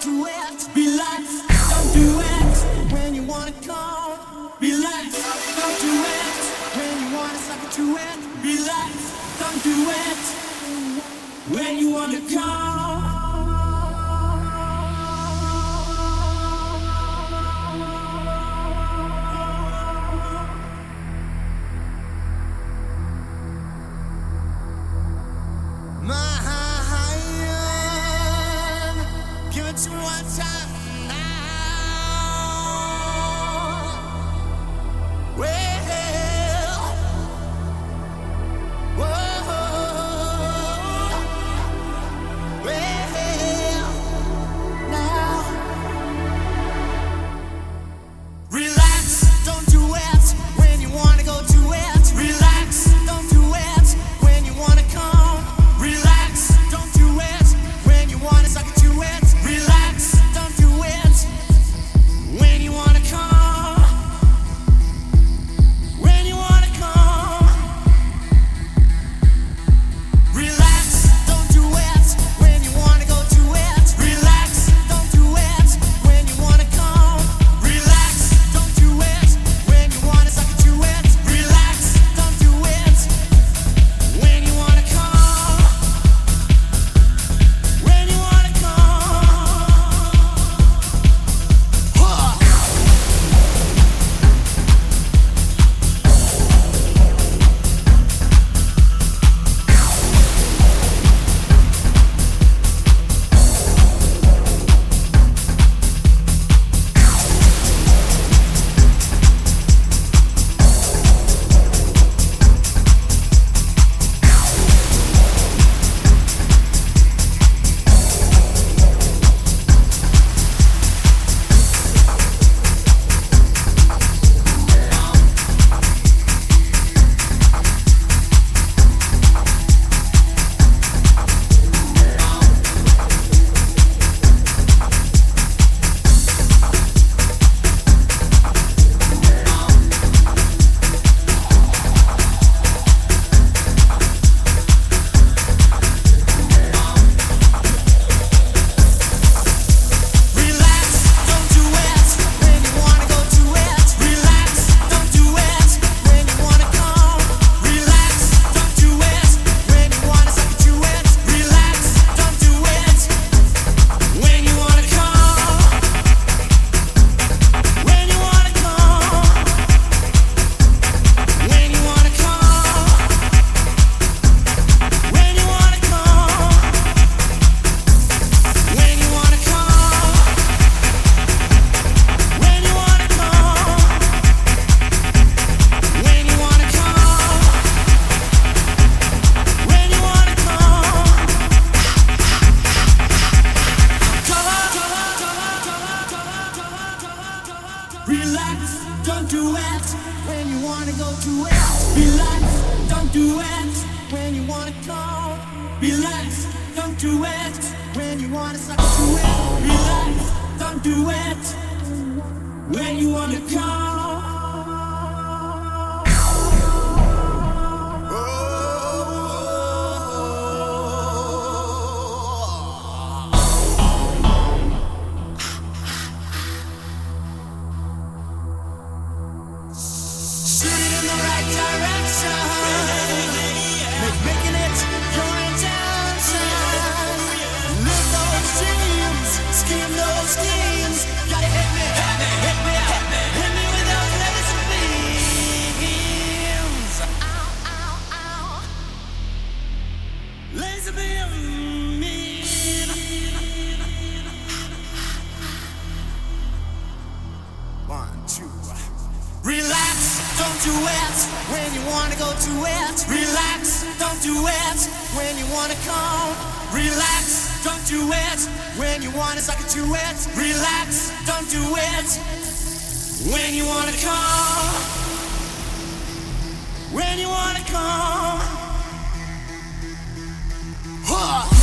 to where Relax, don't do it when you wanna suck to it. Relax, don't do it when you wanna come. Shoot it in the right direction. when you wanna come. Relax, don't do it when you wanna suck it do it. Relax, don't do it when you wanna come. When you wanna come. Huh.